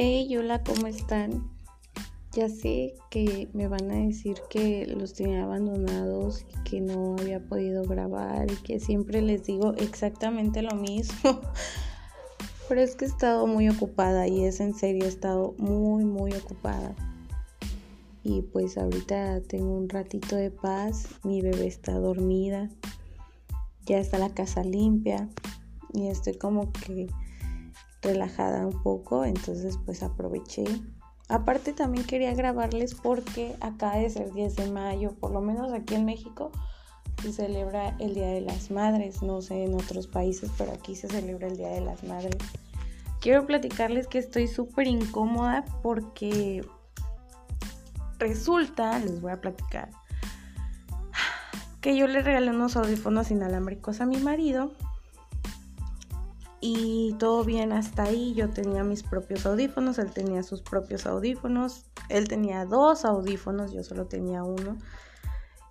Hey, hola, ¿cómo están? Ya sé que me van a decir que los tenía abandonados y que no había podido grabar y que siempre les digo exactamente lo mismo. Pero es que he estado muy ocupada y es en serio, he estado muy, muy ocupada. Y pues ahorita tengo un ratito de paz, mi bebé está dormida, ya está la casa limpia y estoy como que relajada un poco, entonces pues aproveché. Aparte también quería grabarles porque acá de ser 10 de mayo, por lo menos aquí en México, se celebra el Día de las Madres, no sé en otros países, pero aquí se celebra el Día de las Madres. Quiero platicarles que estoy súper incómoda porque resulta, les voy a platicar, que yo le regalé unos audífonos inalámbricos a mi marido y todo bien hasta ahí. Yo tenía mis propios audífonos, él tenía sus propios audífonos, él tenía dos audífonos, yo solo tenía uno.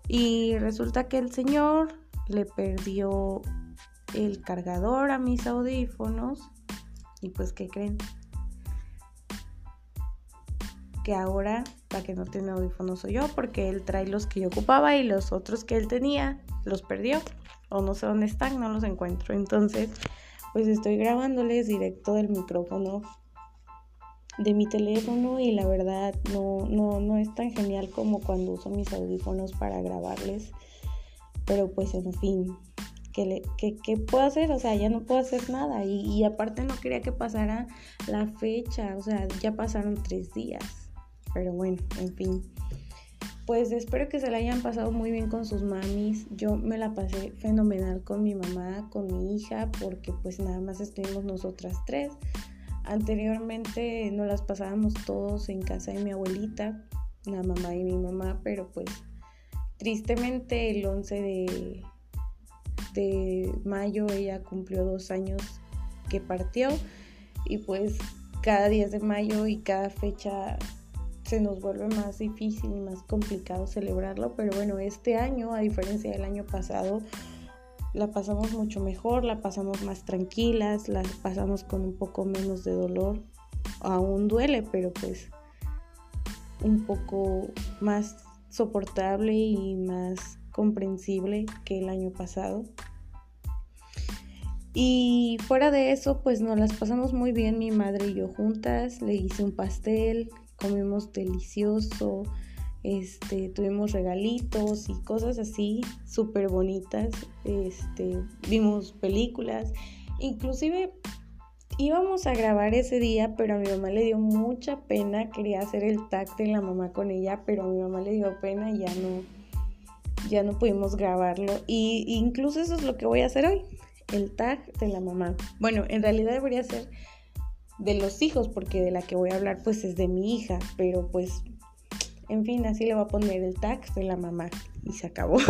Y resulta que el señor le perdió el cargador a mis audífonos y pues ¿qué creen? Que ahora la que no tiene audífonos soy yo porque él trae los que yo ocupaba y los otros que él tenía los perdió o no sé dónde están, no los encuentro. Entonces pues estoy grabándoles directo del micrófono de mi teléfono y la verdad no, no, no es tan genial como cuando uso mis audífonos para grabarles. Pero pues en fin, ¿qué, qué, puedo hacer? O sea, ya no puedo hacer nada. Y, y aparte no quería que pasara la fecha, o sea, ya pasaron tres días. Pero bueno, en fin pues espero que se la hayan pasado muy bien con sus mamis. Yo me la pasé fenomenal con mi mamá, con mi hija, porque pues nada más estuvimos nosotras tres. Anteriormente nos las pasábamos todos en casa de mi abuelita, la mamá y mi mamá, pero pues tristemente el 11 de, de mayo ella cumplió dos años que partió y pues cada 10 de mayo y cada fecha se nos vuelve más difícil y más complicado celebrarlo, pero bueno, este año, a diferencia del año pasado, la pasamos mucho mejor, la pasamos más tranquilas, la pasamos con un poco menos de dolor. Aún duele, pero pues un poco más soportable y más comprensible que el año pasado. Y fuera de eso, pues nos las pasamos muy bien mi madre y yo juntas. Le hice un pastel comimos delicioso, este, tuvimos regalitos y cosas así súper bonitas, este, vimos películas, inclusive íbamos a grabar ese día, pero a mi mamá le dio mucha pena, quería hacer el tag de la mamá con ella, pero a mi mamá le dio pena y ya no, ya no pudimos grabarlo. Y incluso eso es lo que voy a hacer hoy, el tag de la mamá. Bueno, en realidad debería ser de los hijos, porque de la que voy a hablar pues es de mi hija, pero pues, en fin, así le voy a poner el tag de la mamá y se acabó.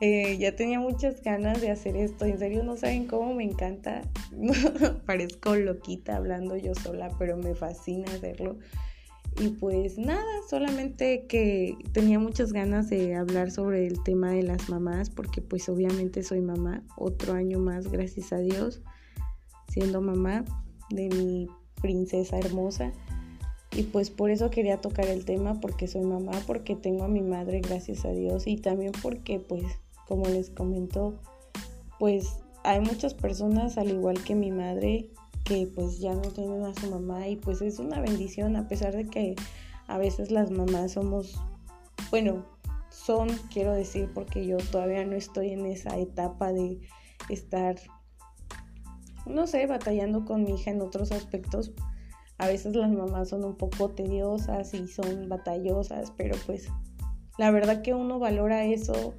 Eh, ya tenía muchas ganas de hacer esto, en serio no saben cómo me encanta, parezco loquita hablando yo sola, pero me fascina hacerlo. Y pues nada, solamente que tenía muchas ganas de hablar sobre el tema de las mamás, porque pues obviamente soy mamá, otro año más, gracias a Dios, siendo mamá de mi princesa hermosa. Y pues por eso quería tocar el tema, porque soy mamá, porque tengo a mi madre, gracias a Dios, y también porque pues, como les comento, pues hay muchas personas, al igual que mi madre, que pues ya no tienen a su mamá y pues es una bendición, a pesar de que a veces las mamás somos, bueno, son, quiero decir, porque yo todavía no estoy en esa etapa de estar no sé, batallando con mi hija en otros aspectos. A veces las mamás son un poco tediosas y son batallosas, pero pues la verdad que uno valora eso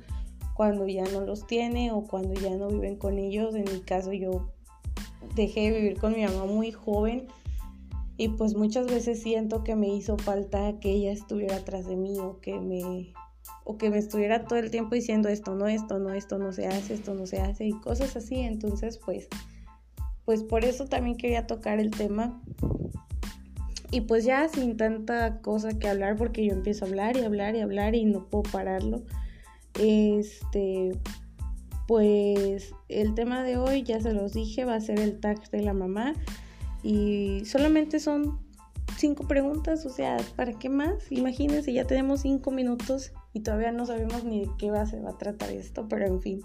cuando ya no los tiene o cuando ya no viven con ellos. En mi caso yo dejé de vivir con mi mamá muy joven y pues muchas veces siento que me hizo falta que ella estuviera atrás de mí o que me o que me estuviera todo el tiempo diciendo esto no, esto no, esto no se hace, esto no se hace y cosas así. Entonces pues pues por eso también quería tocar el tema. Y pues ya sin tanta cosa que hablar, porque yo empiezo a hablar y hablar y hablar y no puedo pararlo. Este, pues el tema de hoy, ya se los dije, va a ser el tag de la mamá. y solamente son cinco preguntas, o sea, ¿para qué más? Imagínense, ya tenemos cinco minutos y todavía no sabemos ni de qué va, se va a tratar esto, pero en fin.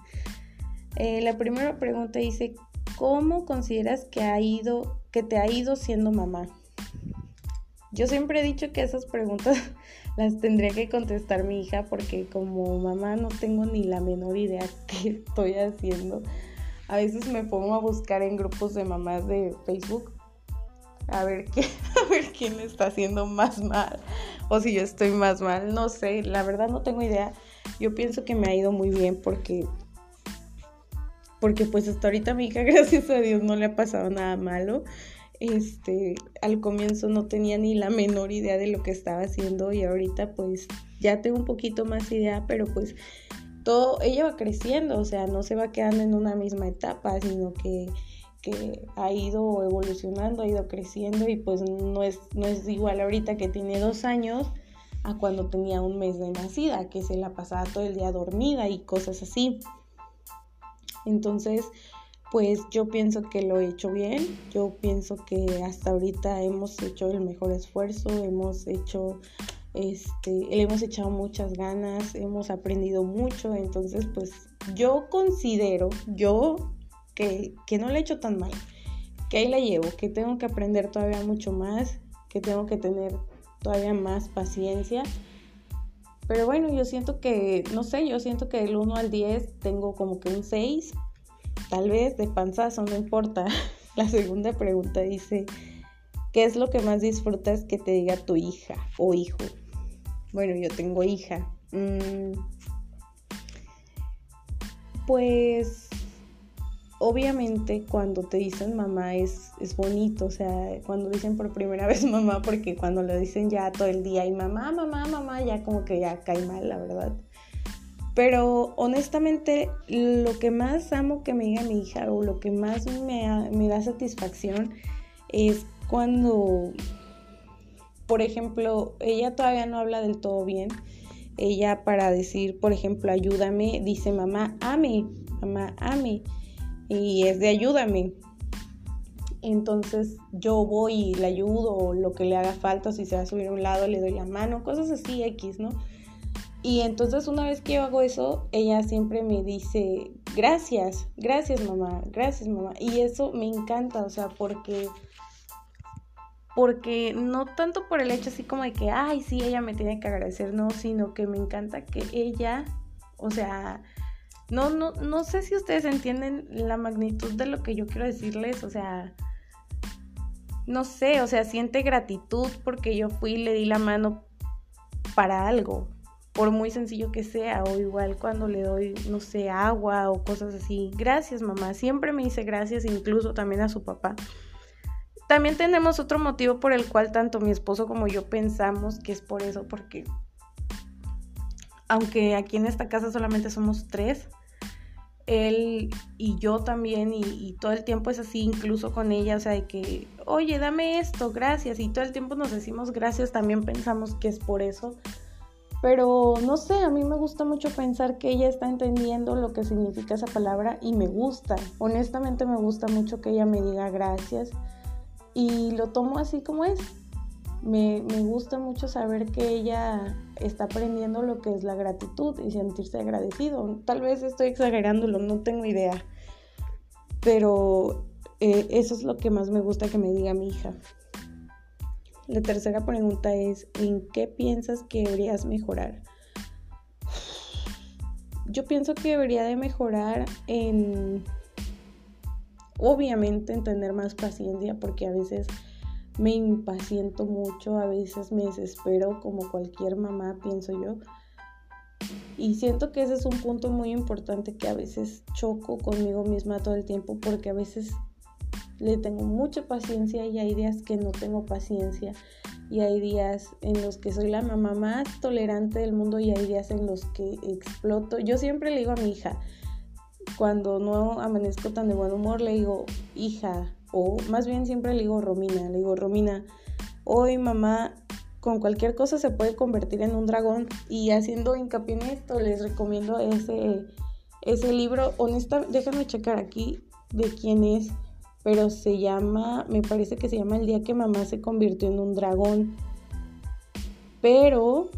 Eh, la primera pregunta dice, ¿cómo consideras que ha ido, que te ha ido siendo mamá? Yo siempre he dicho que esas preguntas las tendría que contestar mi hija porque como mamá no tengo ni la menor idea qué estoy haciendo. A veces me pongo a buscar en grupos de mamás de Facebook a ver, qué, a ver quién está haciendo más mal o si yo estoy más mal. No sé, la verdad no tengo idea. Yo pienso que me ha ido muy bien porque porque pues hasta ahorita mi hija, gracias a Dios, no le ha pasado nada malo. Este, al comienzo no tenía ni la menor idea de lo que estaba haciendo y ahorita pues ya tengo un poquito más idea, pero pues todo, ella va creciendo, o sea, no se va quedando en una misma etapa, sino que, que ha ido evolucionando, ha ido creciendo y pues no es, no es igual ahorita que tiene dos años a cuando tenía un mes de nacida, que se la pasaba todo el día dormida y cosas así. Entonces, pues yo pienso que lo he hecho bien, yo pienso que hasta ahorita hemos hecho el mejor esfuerzo, hemos hecho este, le hemos echado muchas ganas, hemos aprendido mucho, entonces pues yo considero, yo que, que no le he hecho tan mal, que ahí la llevo, que tengo que aprender todavía mucho más, que tengo que tener todavía más paciencia. Pero bueno, yo siento que, no sé, yo siento que del 1 al 10 tengo como que un 6, tal vez de panzazo, no importa. La segunda pregunta dice, ¿qué es lo que más disfrutas que te diga tu hija o hijo? Bueno, yo tengo hija. Mm, pues obviamente cuando te dicen mamá es, es bonito, o sea, cuando dicen por primera vez mamá, porque cuando lo dicen ya todo el día y mamá, mamá, mamá, ya como que ya cae mal, la verdad. Pero honestamente, lo que más amo que me diga mi hija o lo que más me, me da satisfacción es cuando por ejemplo, ella todavía no habla del todo bien. Ella para decir, por ejemplo, ayúdame, dice mamá, ame, mamá, ame. Y es de ayúdame. Entonces yo voy y le ayudo lo que le haga falta, si se va a subir a un lado le doy la mano, cosas así X, ¿no? Y entonces una vez que yo hago eso, ella siempre me dice, gracias, gracias mamá, gracias mamá. Y eso me encanta, o sea, porque porque no tanto por el hecho así como de que, ay, sí, ella me tiene que agradecer, no, sino que me encanta que ella, o sea, no, no, no sé si ustedes entienden la magnitud de lo que yo quiero decirles, o sea, no sé, o sea, siente gratitud porque yo fui y le di la mano para algo, por muy sencillo que sea, o igual cuando le doy, no sé, agua o cosas así. Gracias, mamá, siempre me dice gracias, incluso también a su papá. También tenemos otro motivo por el cual tanto mi esposo como yo pensamos que es por eso, porque aunque aquí en esta casa solamente somos tres, él y yo también, y, todo el tiempo es así, incluso con ella, o sea, de que, oye, dame esto, gracias, y todo el tiempo nos decimos gracias, también pensamos que es por eso. Pero no sé, a mí me gusta mucho pensar que ella está entendiendo lo que significa esa palabra y me gusta, honestamente me gusta mucho que ella me diga gracias y lo tomo así como es. Me, gusta mucho saber que ella está aprendiendo lo que es la gratitud y sentirse agradecido. Tal vez estoy exagerándolo, no tengo idea. Pero eh, eso es lo que más me gusta que me diga mi hija. La tercera pregunta es, ¿en qué piensas que deberías mejorar? Yo pienso que debería de mejorar en obviamente en tener más paciencia porque a veces me impaciento mucho, a veces me desespero como cualquier mamá, pienso yo. Y siento que ese es un punto muy importante que a veces choco conmigo misma todo el tiempo porque a veces le tengo mucha paciencia y hay días que no tengo paciencia y hay días en los que soy la mamá más tolerante del mundo y hay días en los que exploto. Yo siempre le digo a mi hija, cuando no amanezco tan de buen humor, le digo, hija, o más bien siempre le digo Romina, le digo, Romina, hoy mamá con cualquier cosa se puede convertir en un dragón y haciendo hincapié en esto les recomiendo ese, ese libro, honesta, déjame checar aquí de quién es, pero se llama, me parece que se llama El día que mamá se convirtió en un dragón. Pero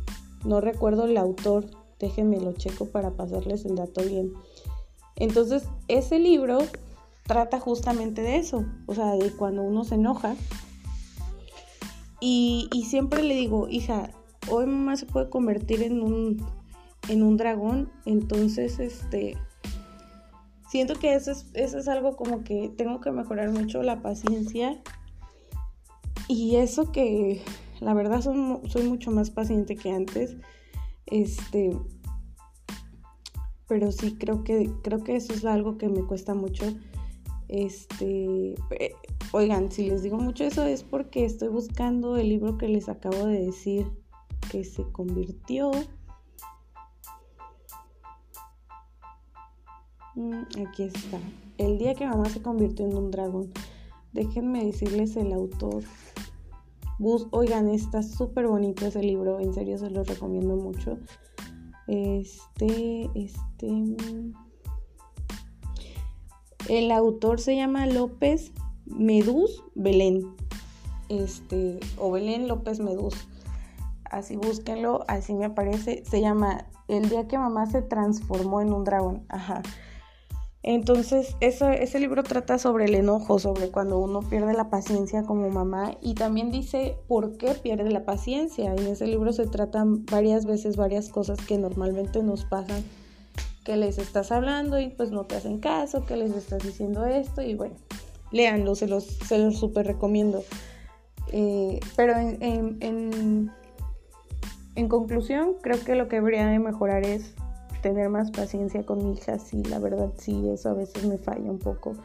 no recuerdo el autor, déjenme lo checo para pasarles el dato bien. Entonces, ese libro trata justamente de eso, o sea, de cuando uno se enoja. Y, siempre le digo, hija, hoy mamá se puede convertir en un, en un dragón, entonces, este, siento que eso es, eso es algo como que tengo que mejorar mucho la paciencia. Y eso que la verdad soy, mucho más paciente que antes. Este. Pero sí creo que creo que eso es algo que me cuesta mucho. Este. Eh, oigan, si les digo mucho eso es porque estoy buscando el libro que les acabo de decir que se convirtió Mm, aquí está. El día que mamá se convirtió en un dragón. Déjenme decirles el autor. Bus, oigan, está súper bonito ese libro. En serio se lo recomiendo mucho. Este, este. El autor se llama López Medús Belén. Este, o Belén López Medús. Así búsquenlo, así me aparece. Se llama El día que mamá se transformó en un dragón. Ajá. Entonces, ese libro trata sobre el enojo, sobre cuando uno pierde la paciencia como mamá y también dice por qué pierde la paciencia. En ese libro se tratan varias veces varias cosas que normalmente nos pasan, que les estás hablando y pues no te hacen caso, que les estás diciendo esto y bueno, léanlo, se los, se los súper recomiendo. Eh, pero en, en, en conclusión, creo que lo que debería de mejorar es tener más paciencia con mi hija, sí, la verdad sí, eso a veces me falla un poco.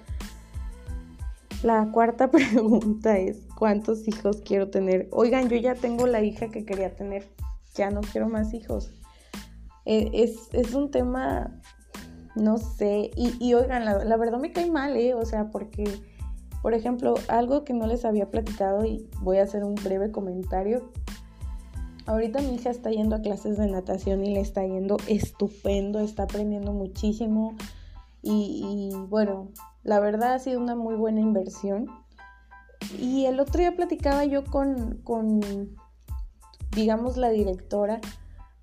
La cuarta pregunta es, ¿cuántos hijos quiero tener? Oigan, yo ya tengo la hija que quería tener, ya no quiero más hijos. E, es, un tema, no sé, y, oigan, la, verdad me cae mal, ¿eh? O sea, porque, por ejemplo, algo que no les había platicado y voy a hacer un breve comentario, Ahorita mi hija está yendo a clases de natación y le está yendo estupendo, está aprendiendo muchísimo y, bueno, la verdad ha sido una muy buena inversión. Y el otro día platicaba yo con, con digamos, la directora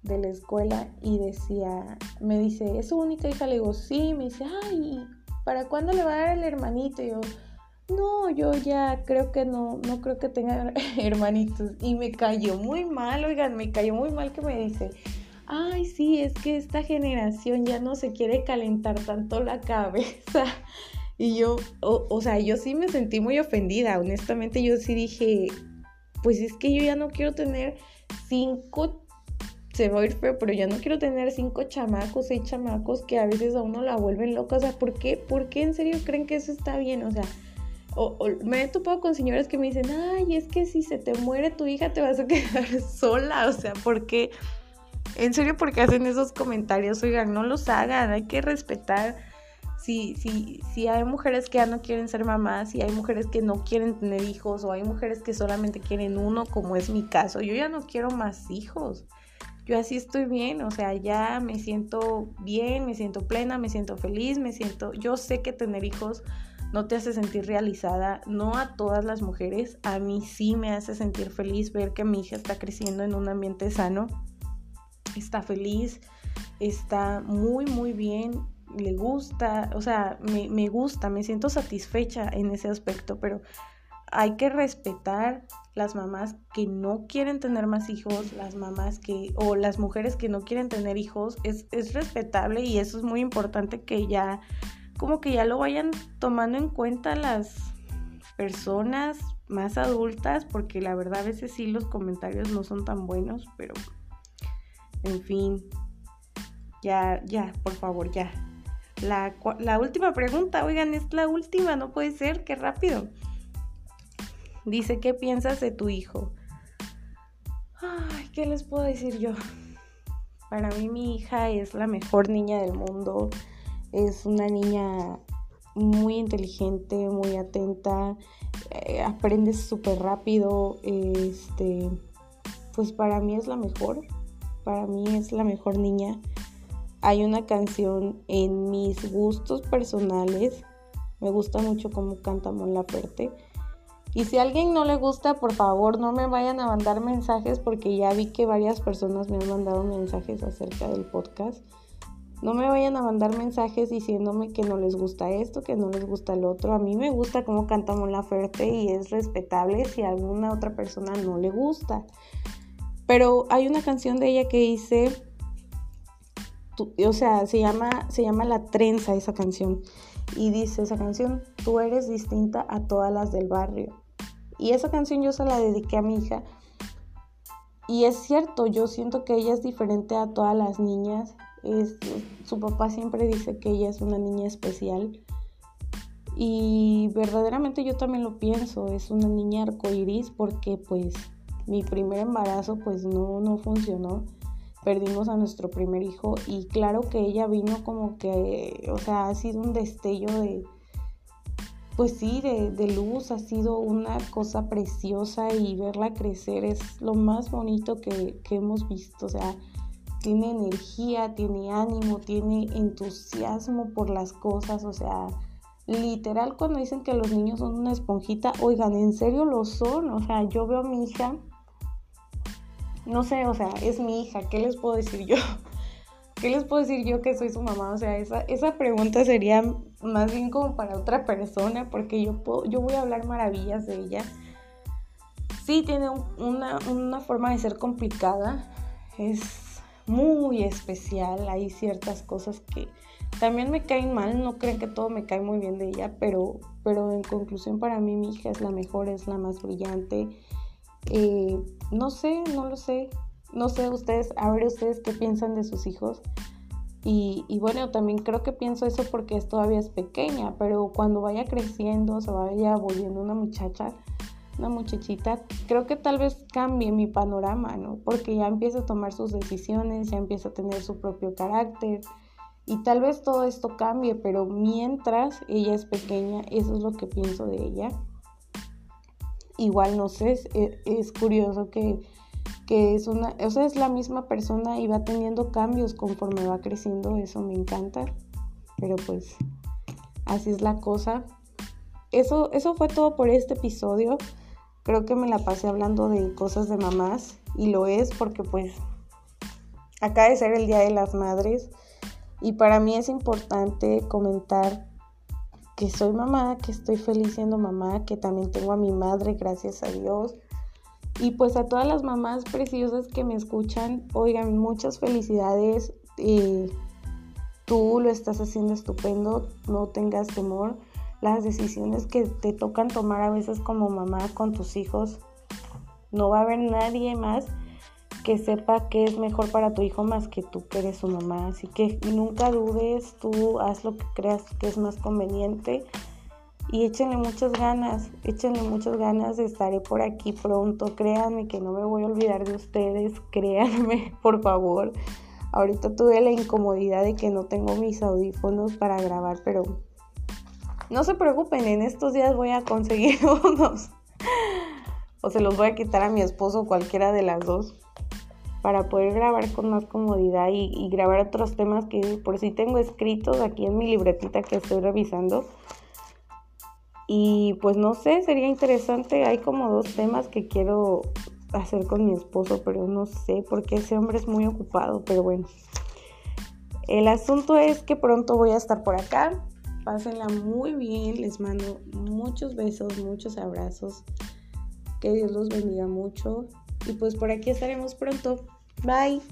de la escuela y decía, me dice, ¿es su única hija? Le digo, sí, me dice, ay, ¿para cuándo le va a dar el hermanito? Y yo, no, yo ya creo que no, no creo que tenga hermanitos. Y me cayó muy mal, oigan, me cayó muy mal que me dice, ay, sí, es que esta generación ya no se quiere calentar tanto la cabeza. Y yo, o, sea, yo sí me sentí muy ofendida, honestamente yo sí dije, pues es que yo ya no quiero tener cinco, se va a ir feo, pero ya no quiero tener cinco chamacos, seis chamacos que a veces a uno la vuelven loca. O sea, ¿por qué? ¿Por qué en serio creen que eso está bien? O sea, o, me he topado con señores que me dicen, ay, es que si se te muere tu hija te vas a quedar sola. O sea, ¿por qué? En serio, ¿por qué hacen esos comentarios? Oigan, no los hagan, hay que respetar. Si, si, si hay mujeres que ya no quieren ser mamás, si hay mujeres que no quieren tener hijos, o hay mujeres que solamente quieren uno, como es mi caso, yo ya no quiero más hijos. Yo así estoy bien, o sea, ya me siento bien, me siento plena, me siento feliz, me siento, yo sé que tener hijos no te hace sentir realizada, no a todas las mujeres, a mí sí me hace sentir feliz ver que mi hija está creciendo en un ambiente sano, está feliz, está muy, muy bien, le gusta, o sea, me, me gusta, me siento satisfecha en ese aspecto, pero hay que respetar las mamás que no quieren tener más hijos, las mamás que, o las mujeres que no quieren tener hijos, es, es respetable y eso es muy importante que ya como que ya lo vayan tomando en cuenta las personas más adultas, porque la verdad a veces sí los comentarios no son tan buenos, pero en fin, ya, ya, por favor, ya. La, la última pregunta, oigan, es la última, no puede ser, qué rápido. Dice, ¿qué piensas de tu hijo? Ay, ¿qué les puedo decir yo? Para mí mi hija es la mejor niña del mundo es una niña muy inteligente, muy atenta, eh, aprende súper rápido, este, pues para mí es la mejor, para mí es la mejor niña. Hay una canción en mis gustos personales Me gusta mucho cómo canta Mon Laferte. Y si a alguien no le gusta, por favor no me vayan a mandar mensajes porque ya vi que varias personas me han mandado mensajes acerca del podcast. No me vayan a mandar mensajes diciéndome que no les gusta esto, que no les gusta el otro. A mí me gusta cómo canta Mon Laferte y es respetable si a alguna otra persona no le gusta. Pero hay una canción de ella que dice, o sea, se llama, se llama La Trenza esa canción. Y dice esa canción, tú eres distinta a todas las del barrio. Y esa canción yo se la dediqué a mi hija. Y es cierto, yo siento que ella es diferente a todas las niñas. Es, su papá siempre dice que ella es una niña especial. Y verdaderamente yo también lo pienso, es una niña arcoiris porque pues mi primer embarazo pues no, no funcionó perdimos a nuestro primer hijo y claro que ella vino como que, o sea, ha sido un destello de, pues sí, de, de, luz, ha sido una cosa preciosa y verla crecer es lo más bonito que, que hemos visto, o sea, tiene energía, tiene ánimo, tiene entusiasmo por las cosas, o sea, literal cuando dicen que los niños son una esponjita, oigan, en serio lo son, o sea, yo veo a mi hija no sé, o sea, es mi hija, ¿qué les puedo decir yo? ¿Qué les puedo decir yo que soy su mamá? O sea, esa, esa pregunta sería más bien como para otra persona, porque yo, puedo, yo voy a hablar maravillas de ella. Sí, tiene una, una forma de ser complicada, es muy especial, hay ciertas cosas que también me caen mal, no creen que todo me cae muy bien de ella, pero, pero en conclusión para mí mi hija es la mejor, es la más brillante eh, no sé, no lo sé. No sé ustedes, a ver ustedes qué piensan de sus hijos. Y, bueno, también creo que pienso eso porque es, todavía es pequeña, pero cuando vaya creciendo, se vaya volviendo una muchacha, una muchachita, creo que tal vez cambie mi panorama, ¿no? Porque ya empieza a tomar sus decisiones, ya empieza a tener su propio carácter y tal vez todo esto cambie, pero mientras ella es pequeña, eso es lo que pienso de ella igual no sé, es, curioso que, es una, o sea, es la misma persona y va teniendo cambios conforme va creciendo, eso me encanta, pero pues así es la cosa. Eso, eso fue todo por este episodio. Creo que me la pasé hablando de cosas de mamás y lo es porque pues acaba de ser el Día de las Madres y para mí es importante comentar que soy mamá, que estoy feliz siendo mamá, que también tengo a mi madre, gracias a Dios. Y pues a todas las mamás preciosas que me escuchan, oigan, muchas felicidades. Eh, tú lo estás haciendo estupendo, no tengas temor. Las decisiones que te tocan tomar a veces como mamá con tus hijos, no va a haber nadie más que sepa que es mejor para tu hijo más que tú que eres su mamá. Así que nunca dudes, tú haz lo que creas que es más conveniente y échenle muchas ganas, échenle muchas ganas, estaré por aquí pronto, créanme que no me voy a olvidar de ustedes, créanme, por favor. Ahorita tuve la incomodidad de que no tengo mis audífonos para grabar, pero no se preocupen, en estos días voy a conseguir unos. O se los voy a quitar a mi esposo, cualquiera de las dos para poder grabar con más comodidad y, grabar otros temas que por si tengo escritos aquí en mi libretita que estoy revisando. Y pues no sé, sería interesante. Hay como dos temas que quiero hacer con mi esposo, pero no sé porque ese hombre es muy ocupado, pero bueno. El asunto es que pronto voy a estar por acá. Pásenla muy bien, les mando muchos besos, muchos abrazos. Que Dios los bendiga mucho. Y pues por aquí estaremos pronto. Bye.